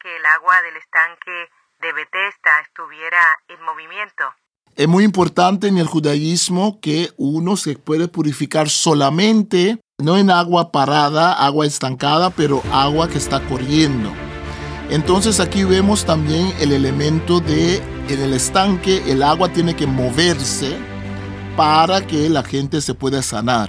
que el agua del estanque de Bethesda estuviera en movimiento. Es muy importante en el judaísmo que uno se puede purificar solamente, no en agua parada, agua estancada, pero agua que está corriendo. Entonces aquí vemos también el elemento de en el estanque el agua tiene que moverse para que la gente se pueda sanar.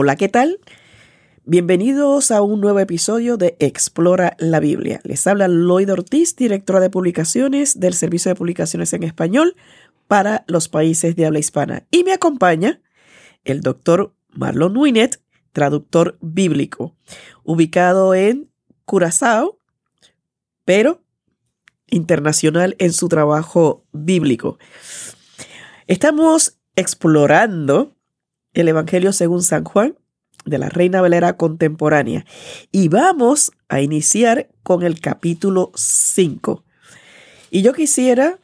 Hola, ¿qué tal? Bienvenidos a un nuevo episodio de Explora la Biblia. Les habla Lloyd Ortiz, directora de publicaciones del Servicio de Publicaciones en Español para los países de habla hispana. Y me acompaña el doctor Marlon Winnet, traductor bíblico, ubicado en Curazao, pero internacional en su trabajo bíblico. Estamos explorando el Evangelio según San Juan de la Reina Valera contemporánea. Y vamos a iniciar con el capítulo 5. Y yo quisiera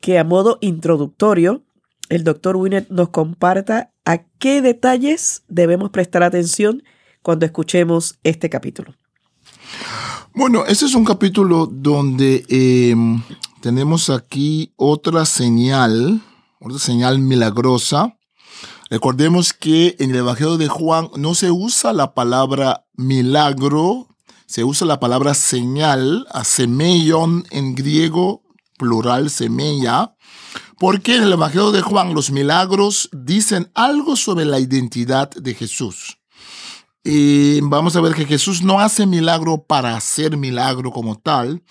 que a modo introductorio el doctor Winnet nos comparta a qué detalles debemos prestar atención cuando escuchemos este capítulo. Bueno, este es un capítulo donde em, tenemos aquí otra señal, otra señal milagrosa Recordemos que en el Evangelio de Juan no se usa la palabra milagro, se usa la palabra señal, semeion en griego, plural semella, porque en el Evangelio de Juan los milagros dicen algo sobre la identidad de Jesús. Y vamos a ver que Jesús no hace milagro para hacer milagro como tal,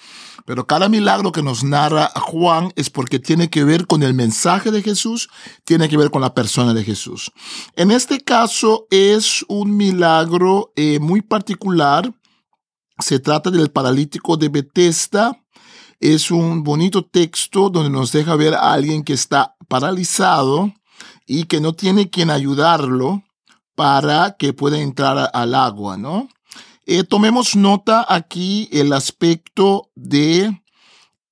pero cada milagro que nos narra Juan es porque tiene que ver con el mensaje de Jesús, tiene que ver con la persona de Jesús. En este caso es un milagro eh, muy particular. Se trata del paralítico de Bethesda. Es un bonito texto donde nos deja ver a alguien que está paralizado y que no tiene quien ayudarlo para que pueda entrar al agua, ¿no? Eh, tomemos nota aquí el aspecto de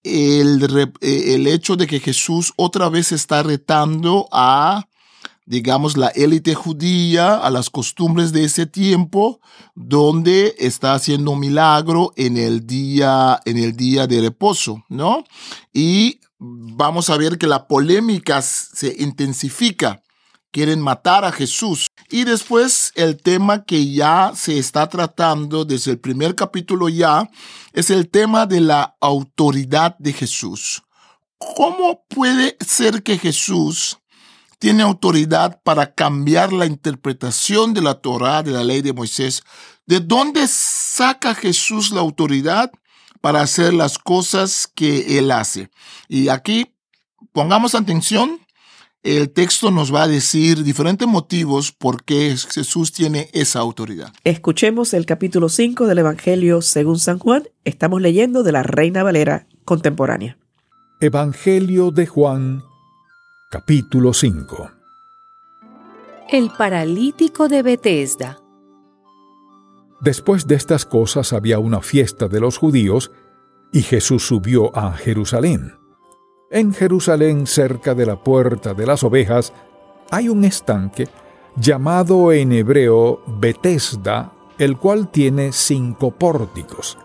el, eh, el, hecho de que Jesús otra vez está retando a, digamos, la élite judía, a las costumbres de ese tiempo, donde está haciendo un milagro en el día, en el día de reposo, ¿no? Y vamos a ver que la polémica se intensifica quieren matar a Jesús. Y después el tema que ya se está tratando desde el primer capítulo ya es el tema de la autoridad de Jesús. ¿Cómo puede ser que Jesús tiene autoridad para cambiar la interpretación de la Torah, de la ley de Moisés? ¿De dónde saca Jesús la autoridad para hacer las cosas que él hace? Y aquí pongamos atención el texto nos va a decir diferentes motivos por qué Jesús tiene esa autoridad. Escuchemos el capítulo 5 del Evangelio según San Juan. Estamos leyendo de la Reina Valera contemporánea. Evangelio de Juan, capítulo 5. El paralítico de Bethesda. Después de estas cosas había una fiesta de los judíos y Jesús subió a Jerusalén. En Jerusalén, cerca de la puerta de las ovejas, hay un estanque llamado en hebreo Betesda, el cual tiene cinco pórticos.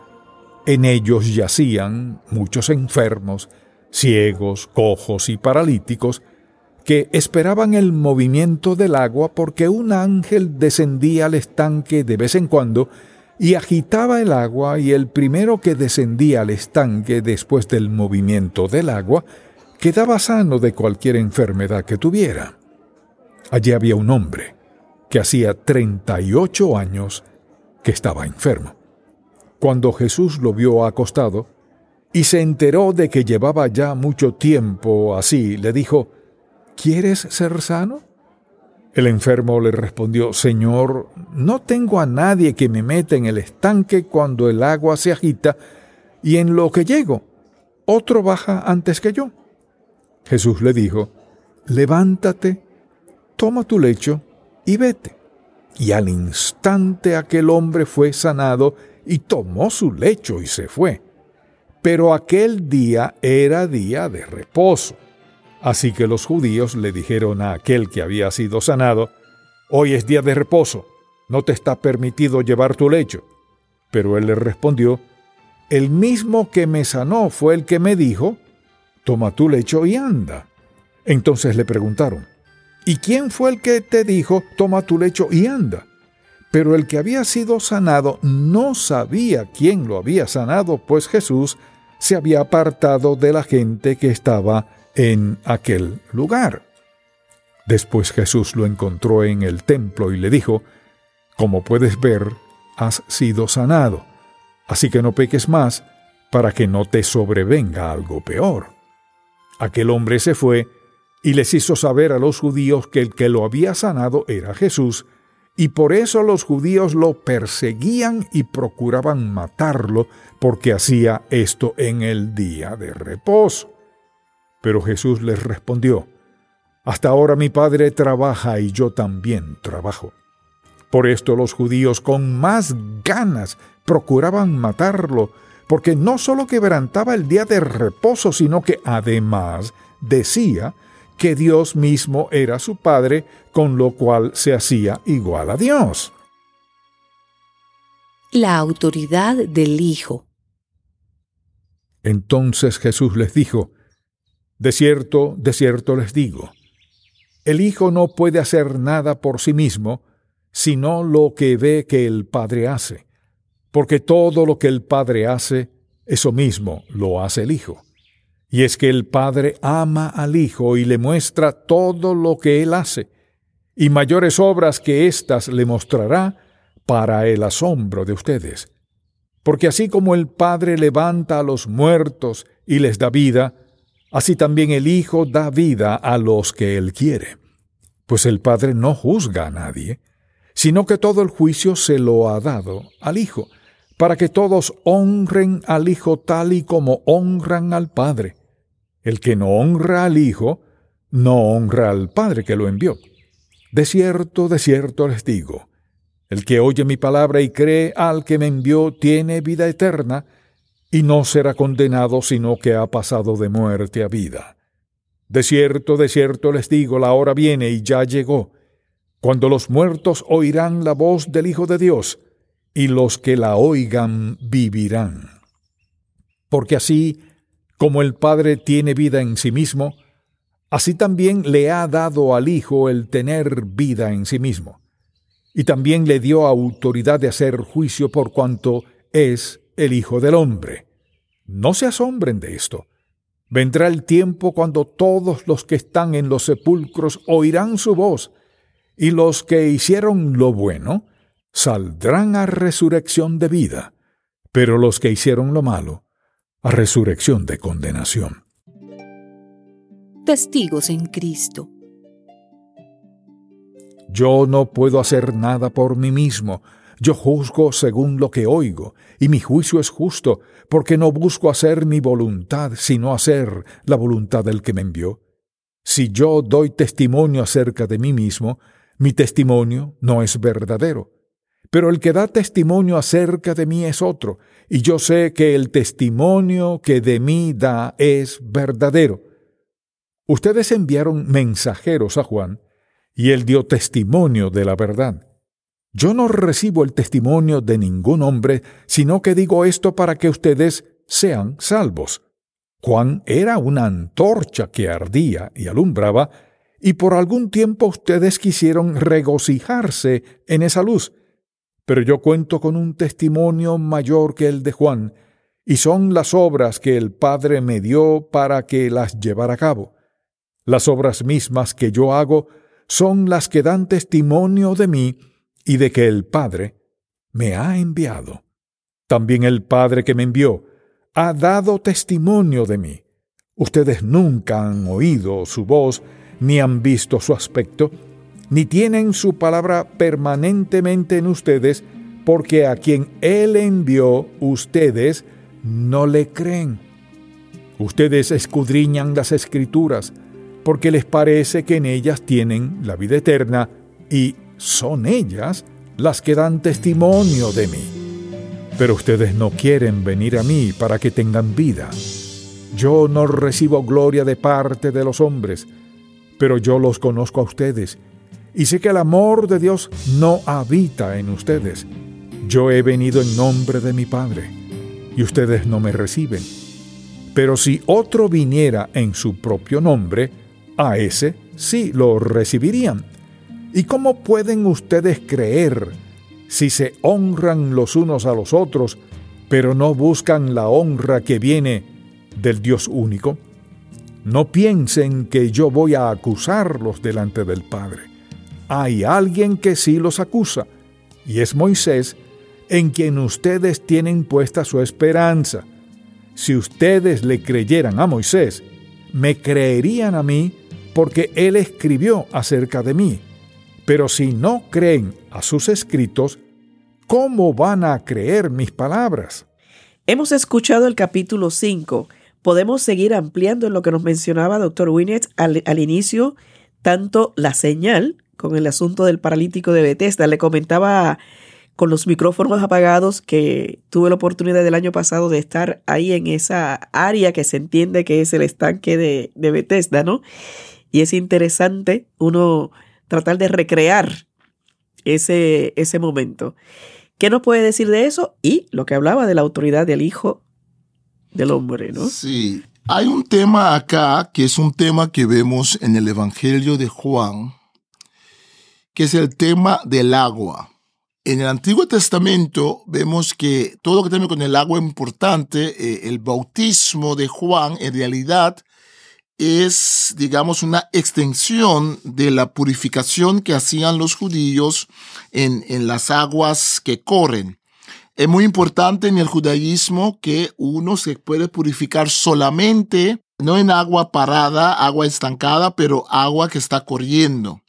En ellos yacían muchos enfermos, ciegos, cojos y paralíticos, que esperaban el movimiento del agua porque un ángel descendía al estanque de vez en cuando y agitaba el agua y el primero que descendía al estanque después del movimiento del agua quedaba sano de cualquier enfermedad que tuviera. Allí había un hombre que hacía 38 años que estaba enfermo. Cuando Jesús lo vio acostado y se enteró de que llevaba ya mucho tiempo así, le dijo, ¿Quieres ser sano? El enfermo le respondió, Señor, no tengo a nadie que me meta en el estanque cuando el agua se agita, y en lo que llego, otro baja antes que yo. Jesús le dijo, levántate, toma tu lecho y vete. Y al instante aquel hombre fue sanado y tomó su lecho y se fue. Pero aquel día era día de reposo. Así que los judíos le dijeron a aquel que había sido sanado, Hoy es día de reposo, no te está permitido llevar tu lecho. Pero él le respondió, El mismo que me sanó fue el que me dijo, Toma tu lecho y anda. Entonces le preguntaron, ¿Y quién fue el que te dijo, toma tu lecho y anda? Pero el que había sido sanado no sabía quién lo había sanado, pues Jesús se había apartado de la gente que estaba en aquel lugar. Después Jesús lo encontró en el templo y le dijo, Como puedes ver, has sido sanado, así que no peques más para que no te sobrevenga algo peor. Aquel hombre se fue y les hizo saber a los judíos que el que lo había sanado era Jesús, y por eso los judíos lo perseguían y procuraban matarlo, porque hacía esto en el día de reposo. Pero Jesús les respondió, Hasta ahora mi Padre trabaja y yo también trabajo. Por esto los judíos con más ganas procuraban matarlo, porque no solo quebrantaba el día de reposo, sino que además decía que Dios mismo era su Padre, con lo cual se hacía igual a Dios. La autoridad del Hijo. Entonces Jesús les dijo, de cierto, de cierto les digo, el Hijo no puede hacer nada por sí mismo, sino lo que ve que el Padre hace, porque todo lo que el Padre hace, eso mismo lo hace el Hijo. Y es que el Padre ama al Hijo y le muestra todo lo que Él hace, y mayores obras que éstas le mostrará para el asombro de ustedes. Porque así como el Padre levanta a los muertos y les da vida, Así también el Hijo da vida a los que Él quiere. Pues el Padre no juzga a nadie, sino que todo el juicio se lo ha dado al Hijo, para que todos honren al Hijo tal y como honran al Padre. El que no honra al Hijo, no honra al Padre que lo envió. De cierto, de cierto les digo, el que oye mi palabra y cree al que me envió tiene vida eterna, y no será condenado sino que ha pasado de muerte a vida. De cierto, de cierto les digo, la hora viene y ya llegó, cuando los muertos oirán la voz del Hijo de Dios, y los que la oigan vivirán. Porque así como el Padre tiene vida en sí mismo, así también le ha dado al Hijo el tener vida en sí mismo, y también le dio autoridad de hacer juicio por cuanto es el Hijo del Hombre. No se asombren de esto. Vendrá el tiempo cuando todos los que están en los sepulcros oirán su voz, y los que hicieron lo bueno saldrán a resurrección de vida, pero los que hicieron lo malo a resurrección de condenación. Testigos en Cristo. Yo no puedo hacer nada por mí mismo, yo juzgo según lo que oigo, y mi juicio es justo, porque no busco hacer mi voluntad, sino hacer la voluntad del que me envió. Si yo doy testimonio acerca de mí mismo, mi testimonio no es verdadero. Pero el que da testimonio acerca de mí es otro, y yo sé que el testimonio que de mí da es verdadero. Ustedes enviaron mensajeros a Juan, y él dio testimonio de la verdad. Yo no recibo el testimonio de ningún hombre, sino que digo esto para que ustedes sean salvos. Juan era una antorcha que ardía y alumbraba, y por algún tiempo ustedes quisieron regocijarse en esa luz. Pero yo cuento con un testimonio mayor que el de Juan, y son las obras que el Padre me dio para que las llevara a cabo. Las obras mismas que yo hago son las que dan testimonio de mí, y de que el Padre me ha enviado. También el Padre que me envió ha dado testimonio de mí. Ustedes nunca han oído su voz, ni han visto su aspecto, ni tienen su palabra permanentemente en ustedes, porque a quien Él envió ustedes no le creen. Ustedes escudriñan las escrituras porque les parece que en ellas tienen la vida eterna y son ellas las que dan testimonio de mí. Pero ustedes no quieren venir a mí para que tengan vida. Yo no recibo gloria de parte de los hombres, pero yo los conozco a ustedes y sé que el amor de Dios no habita en ustedes. Yo he venido en nombre de mi Padre y ustedes no me reciben. Pero si otro viniera en su propio nombre, a ese sí lo recibirían. ¿Y cómo pueden ustedes creer si se honran los unos a los otros, pero no buscan la honra que viene del Dios único? No piensen que yo voy a acusarlos delante del Padre. Hay alguien que sí los acusa, y es Moisés, en quien ustedes tienen puesta su esperanza. Si ustedes le creyeran a Moisés, me creerían a mí porque él escribió acerca de mí. Pero si no creen a sus escritos, ¿cómo van a creer mis palabras? Hemos escuchado el capítulo 5. Podemos seguir ampliando en lo que nos mencionaba doctor Winnet al, inicio, tanto la señal con el asunto del paralítico de Bethesda. Le comentaba con los micrófonos apagados que tuve la oportunidad del año pasado de estar ahí en esa área que se entiende que es el estanque de, de Bethesda, ¿no? Y es interesante uno tratar de recrear ese, ese momento. ¿Qué nos puede decir de eso? Y lo que hablaba de la autoridad del Hijo del Hombre, ¿no? Sí, hay un tema acá que es un tema que vemos en el Evangelio de Juan, que es el tema del agua. En el Antiguo Testamento vemos que todo lo que tiene con el agua es importante. Eh, el bautismo de Juan en realidad es, digamos, una extensión de la purificación que hacían los judíos en, en las aguas que corren. Es muy importante en el judaísmo que uno se puede purificar solamente, no en agua parada, agua estancada, pero agua que está corriendo.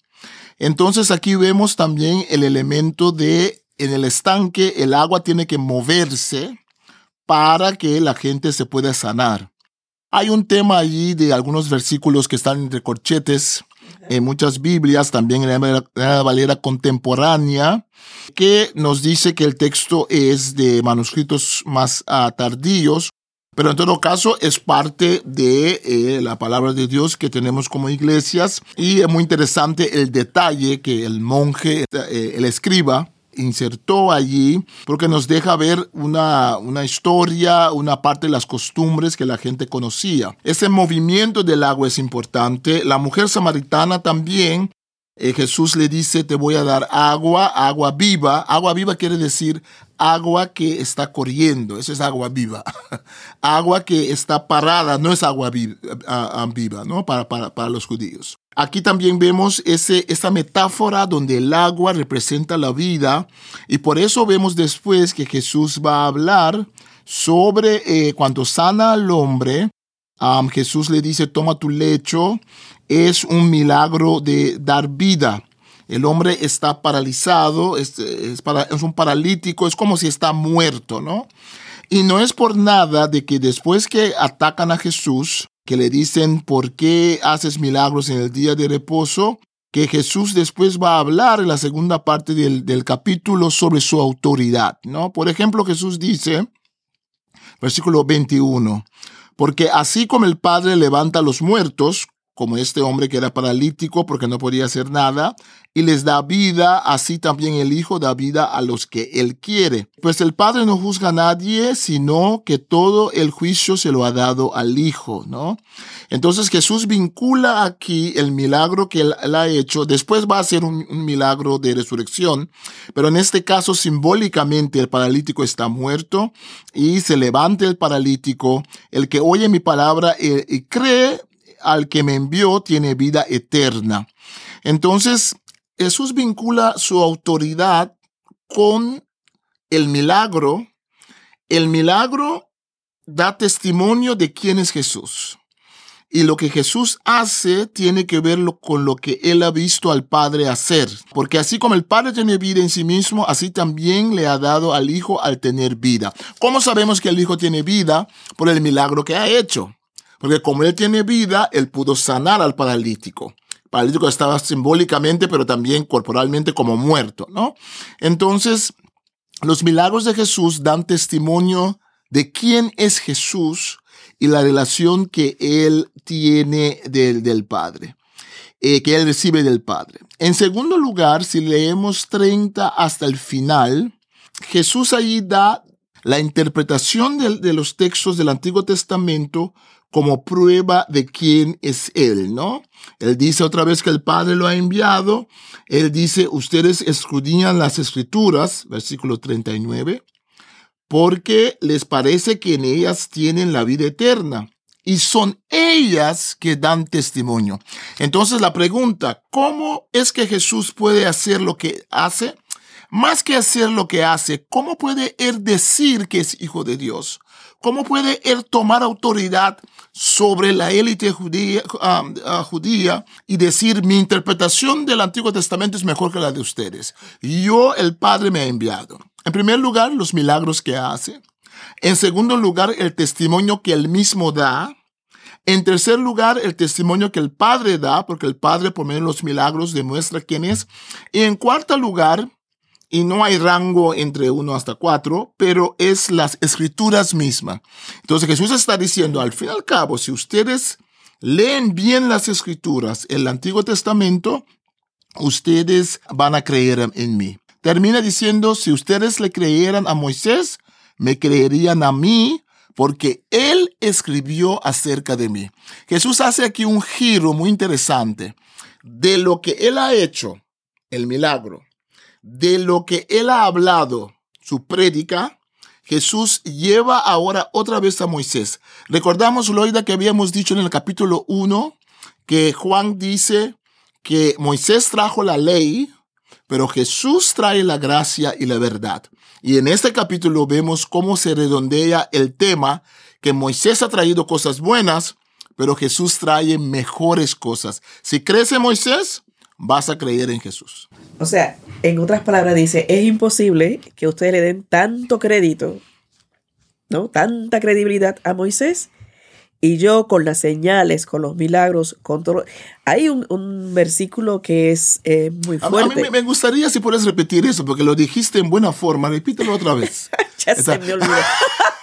Entonces aquí vemos también el elemento de en el estanque el agua tiene que moverse para que la gente se pueda sanar. Hay un tema allí de algunos versículos que están entre corchetes en muchas Biblias, también en la Valera contemporánea, que nos dice que el texto es de manuscritos más uh, tardíos, pero en todo caso es parte de eh, la palabra de Dios que tenemos como iglesias y es muy interesante el detalle que el monje, eh, el escriba, insertó allí porque nos deja ver una, una historia, una parte de las costumbres que la gente conocía. Ese movimiento del agua es importante. La mujer samaritana también eh, Jesús le dice, te voy a dar agua, agua viva. Agua viva quiere decir agua que está corriendo, eso es agua viva. agua que está parada, no es agua viva, ¿no? Para, para, para, los judíos. Aquí también vemos ese, esa metáfora donde el agua representa la vida y por eso vemos después que Jesús va a hablar sobre eh, cuando sana al hombre, Jesús le dice, toma tu lecho es un milagro de dar vida. El hombre está paralizado, es, es, un paralítico, es como si está muerto, ¿no? Y no es por nada de que después que atacan a Jesús, que le dicen, ¿por qué haces milagros en el día de reposo? Que Jesús después va a hablar en la segunda parte del, capítulo sobre su autoridad, ¿no? Por ejemplo, Jesús dice, versículo 21, porque así como el Padre levanta a los muertos, como este hombre que era paralítico porque no podía hacer nada, y les da vida, así también el Hijo da vida a los que Él quiere. Pues el Padre no juzga a nadie, sino que todo el juicio se lo ha dado al Hijo, ¿no? Entonces Jesús vincula aquí el milagro que Él, ha hecho, después va a ser un, milagro de resurrección, pero en este caso simbólicamente el paralítico está muerto y se levanta el paralítico, el que oye mi palabra y, y cree al que me envió tiene vida eterna. Entonces, Jesús vincula su autoridad con el milagro. El milagro da testimonio de quién es Jesús. Y lo que Jesús hace tiene que ver con lo que él ha visto al Padre hacer. Porque así como el Padre tiene vida en sí mismo, así también le ha dado al Hijo al tener vida. ¿Cómo sabemos que el Hijo tiene vida? Por el milagro que ha hecho. Porque como él tiene vida, él pudo sanar al paralítico. El paralítico estaba simbólicamente, pero también corporalmente como muerto, ¿no? Entonces, los milagros de Jesús dan testimonio de quién es Jesús y la relación que él tiene del, del Padre, eh, que él recibe del Padre. En segundo lugar, si leemos 30 hasta el final, Jesús ahí da la interpretación de, de los textos del Antiguo Testamento como prueba de quién es Él, ¿no? Él dice otra vez que el Padre lo ha enviado. Él dice, ustedes escudriñan las escrituras, versículo 39, porque les parece que en ellas tienen la vida eterna. Y son ellas que dan testimonio. Entonces la pregunta, ¿cómo es que Jesús puede hacer lo que hace? Más que hacer lo que hace, ¿cómo puede él decir que es hijo de Dios? ¿Cómo puede él tomar autoridad sobre la élite judía, um, uh, judía, y decir mi interpretación del Antiguo Testamento es mejor que la de ustedes? Yo, el Padre, me ha enviado. En primer lugar, los milagros que hace. En segundo lugar, el testimonio que él mismo da. En tercer lugar, el testimonio que el Padre da, porque el Padre por medio de los milagros demuestra quién es. Y en cuarto lugar, y no hay rango entre uno hasta cuatro, pero es las escrituras mismas. Entonces Jesús está diciendo, al fin y al cabo, si ustedes leen bien las escrituras, el Antiguo Testamento, ustedes van a creer en mí. Termina diciendo, si ustedes le creyeran a Moisés, me creerían a mí, porque él escribió acerca de mí. Jesús hace aquí un giro muy interesante de lo que él ha hecho, el milagro, de lo que él ha hablado, su prédica, Jesús lleva ahora otra vez a Moisés. Recordamos, Loida, que habíamos dicho en el capítulo 1 que Juan dice que Moisés trajo la ley, pero Jesús trae la gracia y la verdad. Y en este capítulo vemos cómo se redondea el tema que Moisés ha traído cosas buenas, pero Jesús trae mejores cosas. Si crees en Moisés, vas a creer en Jesús. O sea, en otras palabras dice, es imposible que ustedes le den tanto crédito, ¿no? Tanta credibilidad a Moisés y yo con las señales, con los milagros, con todo. Hay un, un versículo que es eh, muy fuerte. A, mí me gustaría si puedes repetir eso, porque lo dijiste en buena forma. Repítelo otra vez. ya se me olvidó.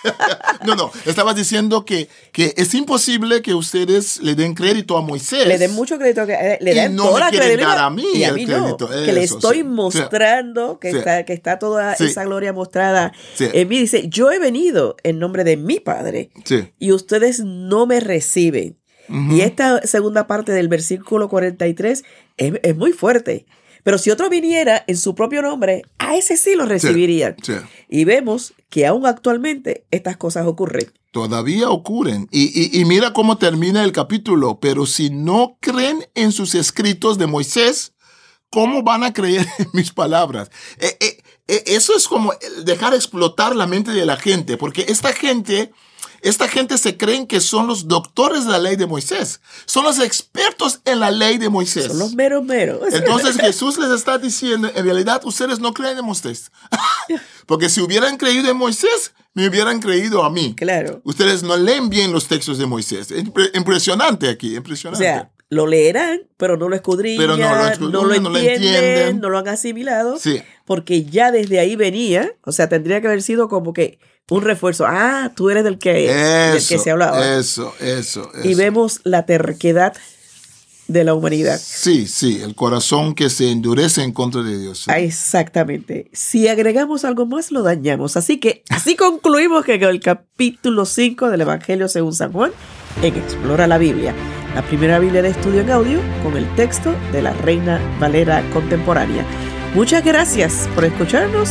no, no, estabas diciendo que, que es imposible que ustedes le den crédito a Moisés. Le den mucho crédito, eh, le den no toda la credibilidad. Dar a mí, y a mí no, crédito. que le Eso, estoy sí. mostrando que, Sí. está, que está toda Sí. esa gloria mostrada en mí. Dice, yo he venido en nombre de mi Padre y ustedes no me reciben. Ujú. Y esta segunda parte del versículo 43 es, es muy fuerte. Pero si otro viniera en su propio nombre, a ese sí lo recibirían. Sí. Y vemos que aún actualmente estas cosas ocurren. Todavía ocurren. Y, y- y mira cómo termina el capítulo. Pero si no creen en sus escritos de Moisés, ¿cómo van a creer en mis palabras? Eh, eh, eh, eso es como dejar explotar la mente de la gente, porque esta gente, esta gente se creen que son los doctores de la ley de Moisés. Son los expertos en la ley de Moisés. Son los meros meros. Entonces Jesús les está diciendo, en realidad ustedes no creen en Moisés. Porque si hubieran creído en Moisés, me hubieran creído a mí. Claro. Ustedes no leen bien los textos de Moisés. Impre- Impresionante aquí, O impresionante. sea, lo leerán, pero no lo escudriñan, Pero no lo escudriñan, no lo no lo entienden, entienden. no lo han asimilado, sí, porque ya desde ahí venía, o sea, tendría que haber sido como que un refuerzo. Ah, tú eres del que, del eso, que se hablaba. eso, eso, Y eso. vemos la terquedad de la humanidad. Sí, sí, el corazón que se endurece en contra de Dios. Ah, Exactamente. Si agregamos algo más, lo dañamos. Así que así concluimos que el capítulo 5 del Evangelio según San Juan, en Explora la Biblia, la primera Biblia de estudio en audio con el texto de la Reina Valera contemporánea. Muchas gracias por escucharnos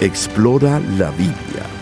Explora la Biblia